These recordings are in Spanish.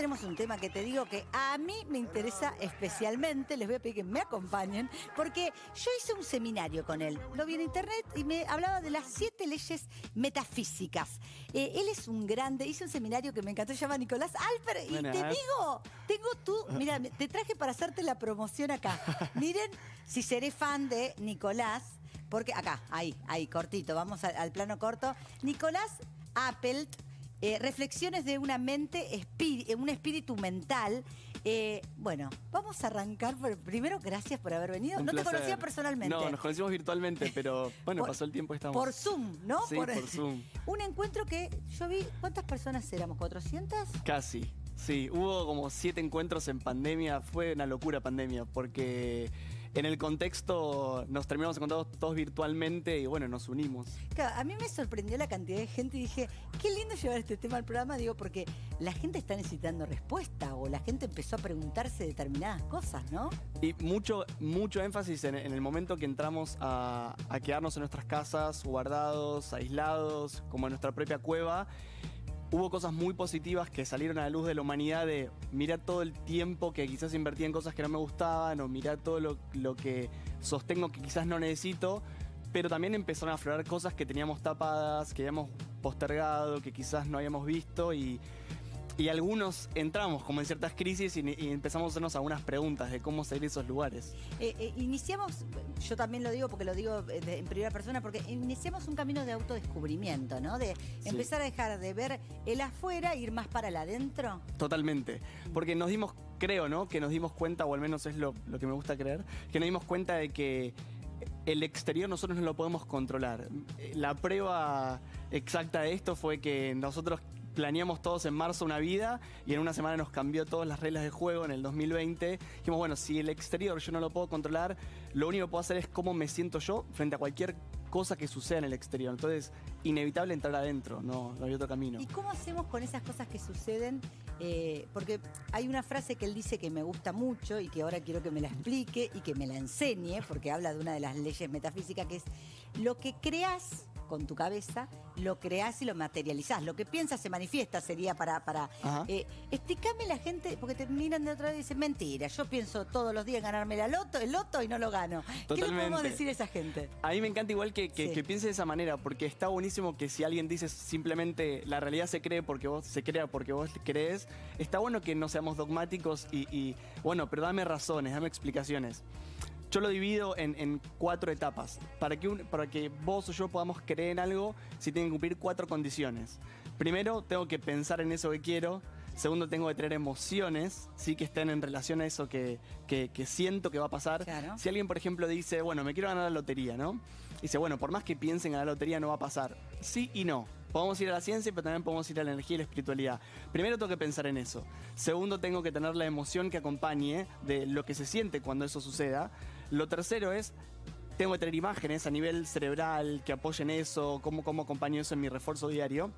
tenemos un tema que te digo que a mí me interesa especialmente, les voy a pedir que me acompañen, porque yo hice un seminario con él, lo vi en internet y me hablaba de las siete leyes metafísicas. Eh, él es un grande, hice un seminario que me encantó, se llama Nicolás Alper, y te digo, tengo tú, mira, te traje para hacerte la promoción acá. Miren, si seré fan de Nicolás, porque acá, ahí, ahí, cortito, vamos al, plano corto. Nicolás Appelt, eh, reflexiones de una mente, eh, un espíritu mental. Eh, bueno, vamos a arrancar. primero, gracias por haber venido. no te conocía personalmente. No, nos conocimos virtualmente, pero bueno, pasó el tiempo y estamos. Por Zoom, ¿no? Sí, por, Zoom. Un encuentro que yo vi. ¿Cuántas personas éramos? ¿400? Casi. Sí, hubo como siete encuentros en pandemia. Fue una locura pandemia, porque en el contexto nos terminamos encontrando todos virtualmente y bueno, nos unimos. Claro, a mí me sorprendió la cantidad de gente y dije, qué lindo llevar este tema al programa, digo, porque la gente está necesitando respuesta o la gente empezó a preguntarse determinadas cosas, ¿no? Y mucho, mucho énfasis en, el momento que entramos a, a quedarnos en nuestras casas, guardados, aislados, como en nuestra propia cueva hubo cosas muy positivas que salieron a la luz de la humanidad de mirar todo el tiempo que quizás invertí en cosas que no me gustaban o mirar todo lo, lo que sostengo que quizás no necesito, pero también empezaron a aflorar cosas que teníamos tapadas, que habíamos postergado, que quizás no habíamos visto y y algunos entramos como en ciertas crisis y, empezamos a hacernos algunas preguntas de cómo salir de esos lugares. Eh, eh, iniciamos, yo también lo digo porque lo digo eh, en primera persona, porque iniciamos un camino de autodescubrimiento, ¿no? De empezar a dejar de ver el afuera e ir más para el adentro. Totalmente. Porque nos dimos, creo, ¿no? Que nos dimos cuenta, o al menos es lo, lo que me gusta creer, que nos dimos cuenta de que el exterior nosotros no lo podemos controlar. La prueba exacta de esto fue que nosotros planeamos todos en marzo una vida y en una semana nos cambió todas las reglas de juego en el 2020. Dijimos, bueno, si el exterior yo no lo puedo controlar, lo único que puedo hacer es cómo me siento yo frente a cualquier cosa que suceda en el exterior. Entonces, inevitable entrar adentro, no, no hay otro camino. ¿Y cómo hacemos con esas cosas que suceden? Eh, porque hay una frase que él dice que me gusta mucho y que ahora quiero que me la explique y que me la enseñe, porque habla de una de las leyes metafísicas que es lo que creas con tu cabeza, lo creás y lo materializás. Lo que piensas se manifiesta, sería para... para eh, explícame la gente, porque te miran de otra vez y dicen, mentira, yo pienso todos los días ganarme la loto, el loto y no lo gano. ¿Qué le podemos decir a esa gente? A mí me encanta igual que, que, piense de esa manera, porque está buenísimo que si alguien dice simplemente la realidad se cree porque vos se crea porque vos crees, está bueno que no seamos dogmáticos y, y bueno, pero dame razones, dame explicaciones. Yo lo divido en, cuatro etapas. Para que, para que vos o yo podamos creer en algo, si tienen que cumplir cuatro condiciones. Primero, tengo que pensar en eso que quiero. Segundo, tengo que tener emociones, sí que estén en relación a eso que, siento que va a pasar. Si alguien, por ejemplo, dice, bueno, me quiero ganar la lotería, ¿no? Dice, bueno, por más que piensen en la lotería, no va a pasar. Sí y no. Podemos ir a la ciencia, pero también podemos ir a la energía y la espiritualidad. Primero tengo que pensar en eso. Segundo, tengo que tener la emoción que acompañe de lo que se siente cuando eso suceda. Lo tercero es tengo que tener imágenes a nivel cerebral que apoyen eso, cómo, cómo acompaño eso en mi refuerzo diario.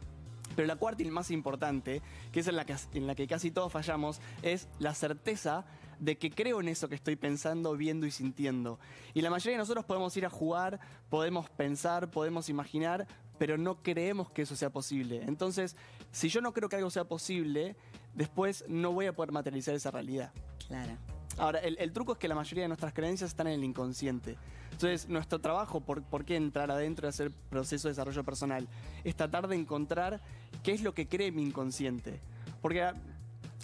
Pero la cuarta y más importante, que es en la que, en la que casi todos fallamos, es la certeza de que creo en eso que estoy pensando, viendo y sintiendo. Y la mayoría de nosotros podemos ir a jugar, podemos pensar, podemos imaginar, pero no creemos que eso sea posible. Entonces, si yo no creo que algo sea posible, después no voy a poder materializar esa realidad. Claro. Ahora, el, truco es que la mayoría de nuestras creencias están en el inconsciente. Entonces, nuestro trabajo, por, por qué entrar adentro y hacer proceso de desarrollo personal, es tratar de encontrar qué es lo que cree mi inconsciente. Porque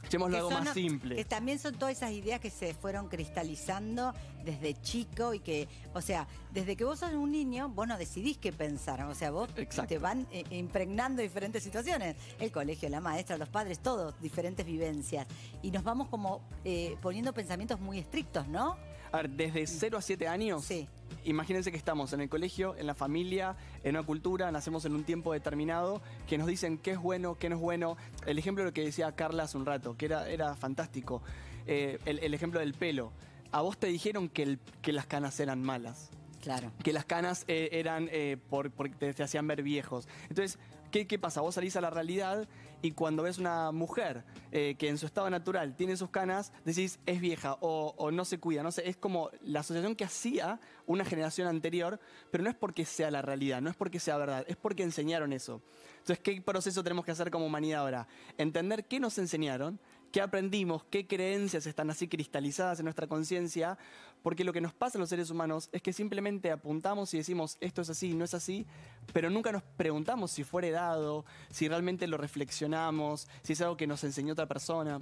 Echémoslo algo más simple. Que también son todas esas ideas que se fueron cristalizando desde chico y que, o sea, desde que vos sos un niño, vos no decidís qué pensar. O sea, vos te van eh, impregnando diferentes situaciones. El colegio, la maestra, los padres, todos, diferentes vivencias. Y nos vamos como eh, poniendo pensamientos muy estrictos, ¿no? A ver, desde 0 a 7 años. Sí imagínense que estamos en el colegio, en la familia, en una cultura, nacemos en un tiempo determinado, que nos dicen qué es bueno, qué no es bueno. El ejemplo de lo que decía Carla hace un rato, que era, era fantástico. Eh, el, ejemplo del pelo. A vos te dijeron que, que las canas eran malas. Claro. Que las canas eh, eran eh, por, porque te, hacían ver viejos. Entonces, ¿qué, ¿qué, pasa? Vos salís a la realidad y cuando ves una mujer eh, que en su estado natural tiene sus canas, decís es vieja o, no se cuida. No sé, es como la asociación que hacía una generación anterior, pero no es porque sea la realidad, no es porque sea verdad, es porque enseñaron eso. Entonces, ¿qué proceso tenemos que hacer como humanidad ahora? Entender qué nos enseñaron, qué aprendimos, qué creencias están así cristalizadas en nuestra conciencia, porque lo que nos pasa a los seres humanos es que simplemente apuntamos y decimos esto es así, no es así, pero nunca nos preguntamos si fue heredado, si realmente lo reflexionamos, si es algo que nos enseñó otra persona,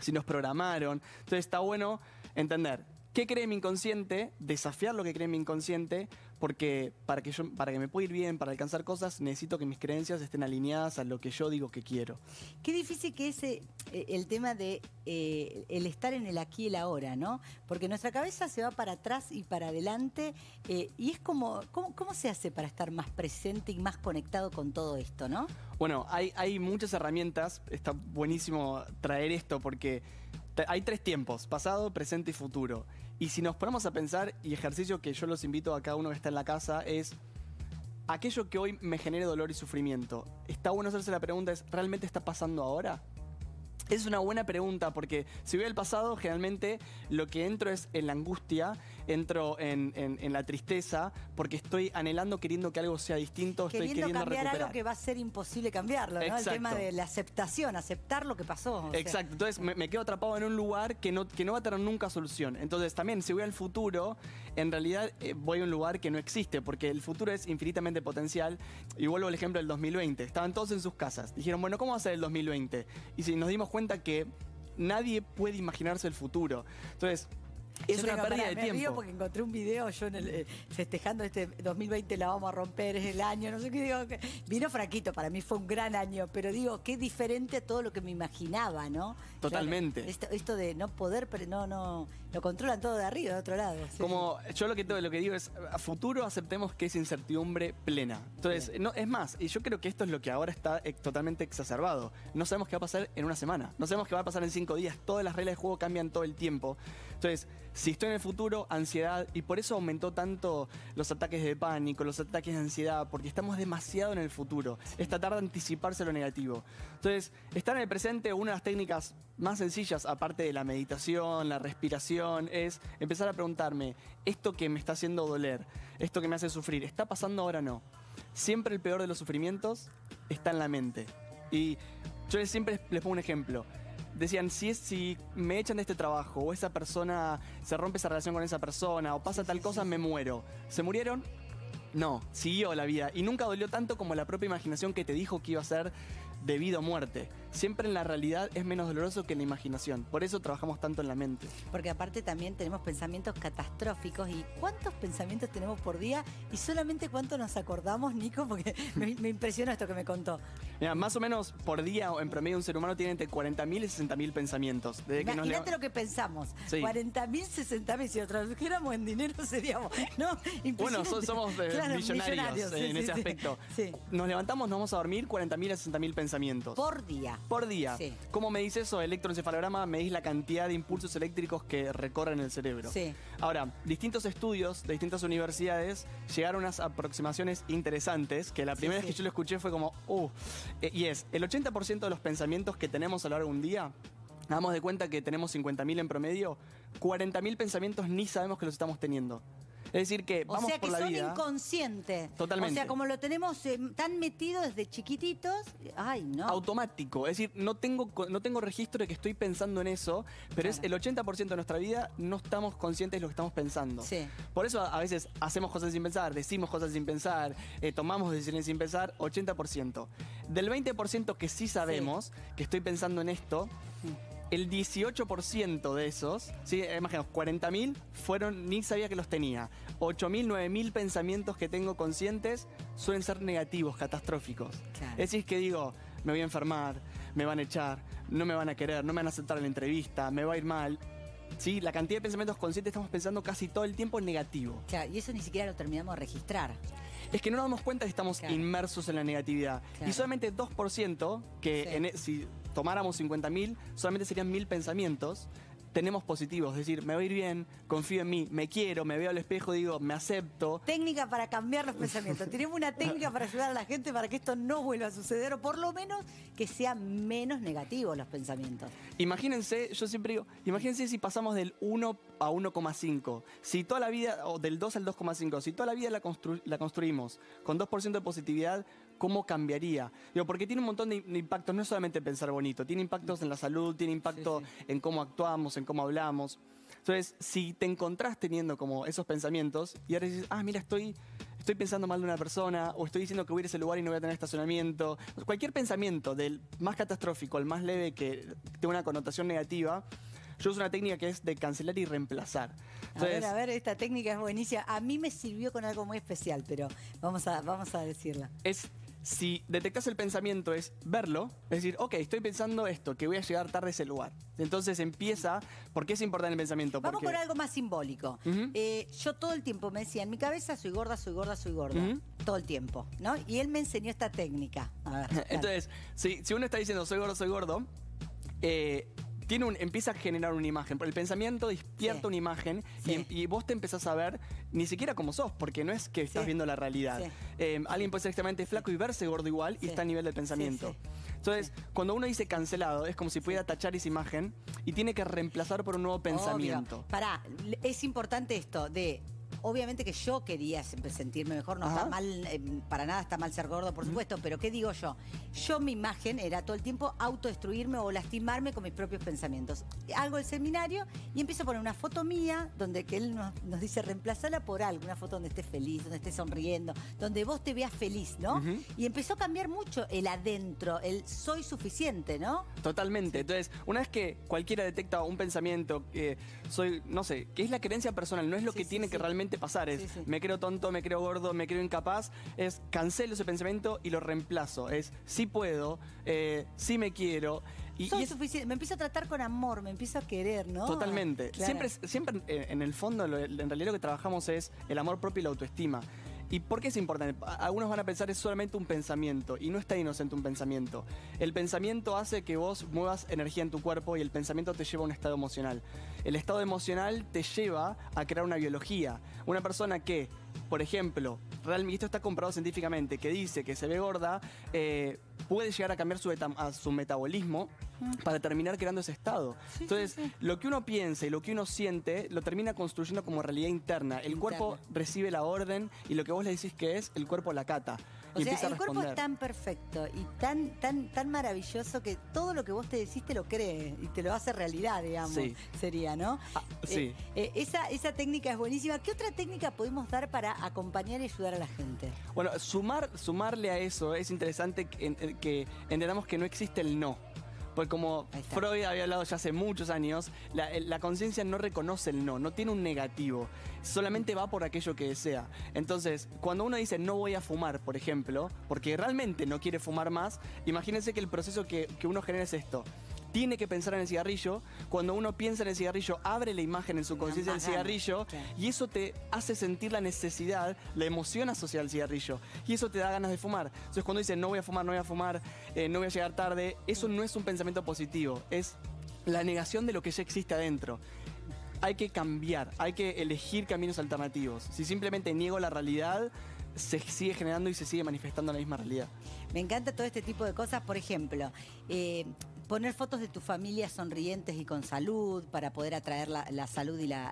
si nos programaron. Entonces está bueno entender qué cree mi inconsciente, desafiar lo que cree mi inconsciente, porque para que, yo, para que me pueda ir bien, para alcanzar cosas, necesito que mis creencias estén alineadas a lo que yo digo que quiero. Qué difícil que es eh, el tema de eh, el estar en el aquí y el ahora, ¿no? Porque nuestra cabeza se va para atrás y para adelante, eh, y es como, ¿cómo, ¿cómo se hace para estar más presente y más conectado con todo esto, no? Bueno, hay, hay muchas herramientas, está buenísimo traer esto porque hay tres tiempos, pasado, presente y futuro. Y si nos ponemos a pensar, y ejercicio que yo los invito a cada uno que está en la casa, es aquello que hoy me genere dolor y sufrimiento. Está bueno hacerse la pregunta, ¿es realmente está pasando ahora? Es una buena pregunta porque si voy al pasado, generalmente lo que entro es en la angustia, entro en, la tristeza, porque estoy anhelando, queriendo que algo sea distinto, estoy queriendo cambiar algo que va a ser imposible cambiarlo, ¿no? El tema de la aceptación, aceptar lo que pasó. Exacto, entonces me, quedo atrapado en un lugar que no, que no va a tener nunca solución. Entonces también si voy al futuro, en realidad eh, voy a un lugar que no existe, porque el futuro es infinitamente potencial. Y vuelvo al ejemplo del 2020. Estaban todos en sus casas. Dijeron, bueno, ¿cómo va a ser el 2020? Y si nos dimos cuenta que nadie puede imaginarse el futuro. Entonces, es una pérdida de tiempo. Río porque encontré un video yo en el, eh, festejando este 2020 la vamos a romper, es el año, no sé qué digo. vino fraquito, para mí fue un gran año, pero digo, qué diferente a todo lo que me imaginaba, ¿no? Totalmente. esto, de no poder, pero no, no, lo controlan todo de arriba, de otro lado. Como yo lo que, lo que digo es, a futuro aceptemos que es incertidumbre plena. Entonces, no, es más, y yo creo que esto es lo que ahora está eh, totalmente exacerbado. No sabemos qué va a pasar en una semana, no sabemos qué va a pasar en cinco días, todas las reglas de juego cambian todo el tiempo. Entonces, si estoy en el futuro, ansiedad, y por eso aumentó tanto los ataques de pánico, los ataques de ansiedad, porque estamos demasiado en el futuro. Es tratar de anticiparse lo negativo. Entonces, estar en el presente, una de las técnicas más sencillas, aparte de la meditación, la respiración, es empezar a preguntarme, esto que me está haciendo doler, esto que me hace sufrir, ¿está pasando ahora o no? Siempre el peor de los sufrimientos está en la mente. Y yo siempre les pongo un ejemplo decían, si, es, si me echan de este trabajo o esa persona se rompe esa relación con esa persona o pasa tal cosa, me muero. ¿Se murieron? No, siguió la vida y nunca dolió tanto como la propia imaginación que te dijo que iba a ser debido a muerte. Siempre en la realidad es menos doloroso que en la imaginación. Por eso trabajamos tanto en la mente. Porque aparte también tenemos pensamientos catastróficos. ¿Y cuántos pensamientos tenemos por día? Y solamente cuánto nos acordamos, Nico, porque me, me impresiona esto que me contó. Mira, más o menos por día, en promedio, un ser humano tiene entre 40.000 y 60.000 pensamientos. Imagínate lo que pensamos. 40.000, 60.000. Si lo tradujéramos en dinero seríamos. ¿no? Bueno, somos eh, millonarios, en ese aspecto. Nos levantamos, nos vamos a dormir 40.000 a 60.000 pensamientos. Por día. Por día. ¿Cómo me dice eso? Electroencefalograma medís la cantidad de impulsos eléctricos que recorren el cerebro. Sí. Ahora, distintos estudios de distintas universidades llegaron a unas aproximaciones interesantes, que la primera vez que yo lo escuché fue como, uh, eh, y es, el 80% de los pensamientos que tenemos a lo largo de un día, damos de cuenta que tenemos 50.000 en promedio, 40.000 pensamientos ni sabemos que los estamos teniendo. Es decir, que vamos o sea, que la son inconscientes. Totalmente. O sea, como lo tenemos eh, tan metido desde chiquititos, ay, no. Automático. Es decir, no tengo, no tengo registro de que estoy pensando en eso, pero es el 80% de nuestra vida no estamos conscientes de lo que estamos pensando. Sí. Por eso a veces hacemos cosas sin pensar, decimos cosas sin pensar, eh, tomamos decisiones sin pensar, 80%. Del 20% que sí sabemos que estoy pensando en esto, el 18% de esos, ¿sí? imaginaos, 40.000 fueron, ni sabía que los tenía. 8.000, 9.000 pensamientos que tengo conscientes suelen ser negativos, catastróficos. Es decir, que digo, me voy a enfermar, me van a echar, no me van a querer, no me van a aceptar en la entrevista, me va a ir mal. Sí, la cantidad de pensamientos conscientes estamos pensando casi todo el tiempo en negativo. Claro, y eso ni siquiera lo terminamos de registrar. Es que no nos damos cuenta que estamos inmersos en la negatividad. Y solamente 2%, que en, e, si tomáramos 50.000, solamente serían mil pensamientos tenemos positivos, es decir, me voy a ir bien, confío en mí, me quiero, me veo al espejo, digo, me acepto. Técnica para cambiar los pensamientos. Tenemos una técnica para ayudar a la gente para que esto no vuelva a suceder o por lo menos que sean menos negativos los pensamientos. Imagínense, yo siempre digo, imagínense si pasamos del 1 a 1,5. Si toda la vida, o del 2 al 2,5, si toda la vida la, la construimos con 2% de positividad, ¿cómo cambiaría? Digo, porque tiene un montón de, impactos, no es solamente pensar bonito, tiene impactos en la salud, tiene impacto en cómo actuamos, en cómo hablamos. Entonces, si te encontrás teniendo como esos pensamientos y ahora dices, ah, mira, estoy, estoy pensando mal de una persona, o estoy diciendo que voy a ir a ese lugar y no voy a tener estacionamiento, cualquier pensamiento del más catastrófico al más leve que tenga una connotación negativa, yo uso una técnica que es de cancelar y reemplazar. a ver, a ver, esta técnica es buenísima. A mí me sirvió con algo muy especial, pero vamos a, vamos a decirla. Es si detectas el pensamiento es verlo, es decir, ok, estoy pensando esto, que voy a llegar tarde a ese lugar. Entonces empieza, ¿por qué es importante el pensamiento? Vamos por algo más simbólico. Eh, yo todo el tiempo me decía, en mi cabeza soy gorda, soy gorda, soy gorda. Todo el tiempo, ¿no? Y él me enseñó esta técnica. Entonces, si, si, uno está diciendo soy gordo, soy gordo, eh, empieza a generar una imagen. El pensamiento despierta una imagen y, vos te empezás a ver ni siquiera como sos, porque no es que estás viendo la realidad. Eh, alguien puede ser extremadamente flaco y verse gordo igual y está a nivel del pensamiento. Entonces, cuando uno dice cancelado, es como si pudiera tachar esa imagen y tiene que reemplazar por un nuevo pensamiento. Pará, es importante esto de Obviamente que yo quería sentirme mejor, no está mal, eh, para nada está mal ser gordo, por supuesto, pero ¿qué digo yo? Yo mi imagen era todo el tiempo autodestruirme o lastimarme con mis propios pensamientos. Hago el seminario y empiezo a poner una foto mía donde que él nos, dice reemplazala por algo, una foto donde estés feliz, donde estés sonriendo, donde vos te veas feliz, ¿no? Y empezó a cambiar mucho el adentro, el soy suficiente, ¿no? Totalmente. Entonces, una vez que cualquiera detecta un pensamiento, que soy, no sé, que es la creencia personal, no es lo que tiene que realmente pasar. Es me creo tonto, me creo gordo, me creo incapaz. Es cancelo ese pensamiento y lo reemplazo. Es sí puedo, eh, sí me quiero. Y, Soy suficiente. Me empiezo a tratar con amor, me empiezo a querer, ¿no? Totalmente. Siempre, siempre eh, en el fondo, en realidad lo que trabajamos es el amor propio y la autoestima. ¿Y por qué es importante? Algunos van a pensar es solamente un pensamiento y no está inocente un pensamiento. El pensamiento hace que vos muevas energía en tu cuerpo y el pensamiento te lleva a un estado emocional. El estado emocional te lleva a crear una biología. Una persona que, por ejemplo, realmente esto está comprobado científicamente, que dice que se ve gorda, eh, puede llegar a cambiar su, a su metabolismo para terminar creando ese estado. Entonces, lo que uno piensa y lo que uno siente lo termina construyendo como realidad interna. El cuerpo recibe la orden y lo que vos le decís que es, el cuerpo la cata. O sea, el cuerpo es tan perfecto y tan, tan, tan maravilloso que todo lo que vos te decís te lo cree y te lo hace realidad, digamos. Sería, ¿no? Ah, sí. Eh, eh, esa, esa técnica es buenísima. ¿Qué otra técnica podemos dar para acompañar y ayudar a la gente? Bueno, sumar, sumarle a eso es interesante que, que entendamos que no existe el no. Pues como Freud había hablado ya hace muchos años, la, conciencia no reconoce el no, no tiene un negativo, solamente va por aquello que desea. Entonces, cuando uno dice no voy a fumar, por ejemplo, porque realmente no quiere fumar más, imagínense que el proceso que, que uno genera es esto tiene que pensar en el cigarrillo. Cuando uno piensa en el cigarrillo, abre la imagen en su conciencia del cigarrillo y eso te hace sentir la necesidad, la emoción asociada al cigarrillo. Y eso te da ganas de fumar. Entonces cuando dice no voy a fumar, no voy a fumar, eh, no voy a llegar tarde, eso no es un pensamiento positivo, es la negación de lo que ya existe adentro hay que cambiar, hay que elegir caminos alternativos. Si simplemente niego la realidad, se sigue generando y se sigue manifestando la misma realidad. Me encanta todo este tipo de cosas. Por ejemplo, eh, poner fotos de tu familia sonrientes y con salud para poder atraer la, salud y la,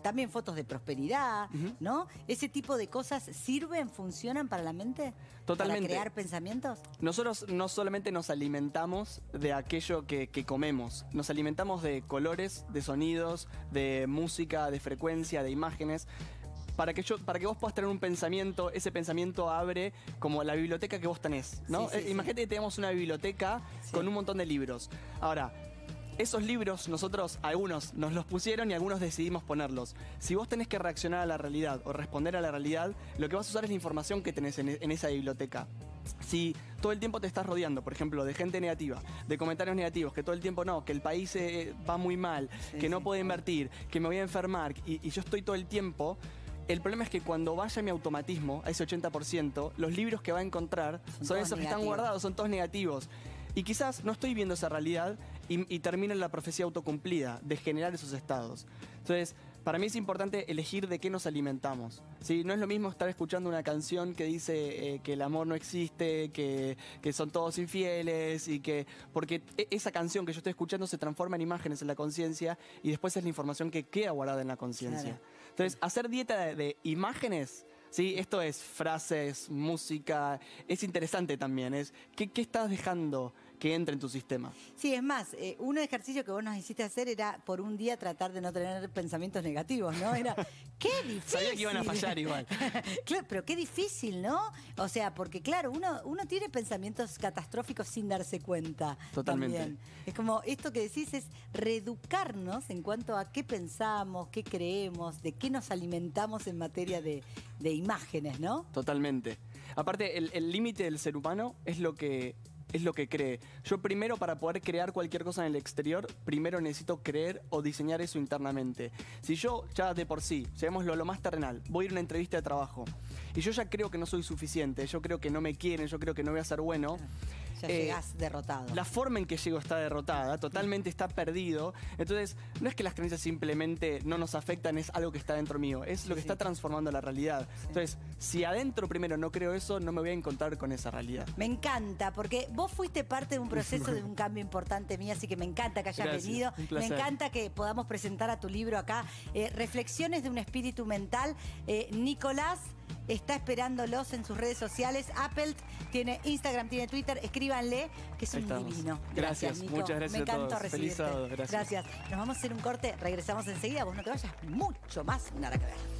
también fotos de prosperidad, ¿no? Ese tipo de cosas sirven, funcionan para la mente, Totalmente. para crear pensamientos. Nosotros no solamente nos alimentamos de aquello que, que comemos, nos alimentamos de colores, de sonidos, de música, de frecuencia, de imágenes para que, yo, para que vos puedas tener un pensamiento, ese pensamiento abre como la biblioteca que vos tenés, ¿no? Eh, imagínate que tenemos una biblioteca con un montón de libros. Ahora, esos libros nosotros, algunos nos los pusieron y algunos decidimos ponerlos. Si vos tenés que reaccionar a la realidad o responder a la realidad, lo que vas a usar es la información que tenés en, esa biblioteca. Si todo el tiempo te estás rodeando, por ejemplo, de gente negativa, de comentarios negativos, que todo el tiempo no, que el país eh, va muy mal, que no puedo invertir, que me voy a enfermar, y yo estoy todo el tiempo el problema es que cuando vaya mi automatismo, a ese 80%, los libros que va a encontrar son, esos que están guardados, son todos negativos. Y quizás no estoy viendo esa realidad y, y termina la profecía autocumplida de generar esos estados. Entonces, para mí es importante elegir de qué nos alimentamos. ¿sí? No es lo mismo estar escuchando una canción que dice eh, que el amor no existe, que, son todos infieles y que... Porque e, esa canción que yo estoy escuchando se transforma en imágenes en la conciencia y después es la información que queda guardada en la conciencia. Entonces, hacer dieta de, imágenes Sí, esto es frases, música. Es interesante también. Es ¿qué, qué estás dejando que entre en tu sistema? Sí, es más, eh, un ejercicio que vos nos hiciste hacer era por un día tratar de no tener pensamientos negativos, ¿no? Era, qué difícil. Sabía que iban a fallar igual. claro, pero qué difícil, ¿no? O sea, porque claro, uno, uno tiene pensamientos catastróficos sin darse cuenta. Totalmente. también. Es como esto que decís es reeducarnos en cuanto a qué pensamos, qué creemos, de qué nos alimentamos en materia de, de imágenes, ¿no? Totalmente. Aparte, el límite del ser humano es lo que es lo que cree. Yo primero para poder crear cualquier cosa en el exterior, primero necesito creer o diseñar eso internamente. Si yo ya de por sí, llevémoslo lo más terrenal, voy a ir a una entrevista de trabajo y yo ya creo que no soy suficiente, yo creo que no me quieren, yo creo que no voy a ser bueno. Ya eh, derrotado. La forma en que llego está derrotada, totalmente está perdido. Entonces, no es que las creencias simplemente no nos afectan, es algo que está dentro mío, es lo que está transformando la realidad. Entonces, si adentro primero no creo eso, no me voy a encontrar con esa realidad. Me encanta, porque vos fuiste parte de un proceso de un cambio importante mío, así que me encanta que hayas venido. Me encanta que podamos presentar a tu libro acá, eh, Reflexiones de un espíritu mental. Eh, Nicolás está esperándolos en sus redes sociales. Apple tiene Instagram, tiene Twitter, escríbanle, que es un divino. Gracias, Nico. Muchas gracias. Me encantó recibirte. gracias. gracias. Nos vamos a hacer un corte, regresamos enseguida. Vos no te vayas mucho más, nada que ver.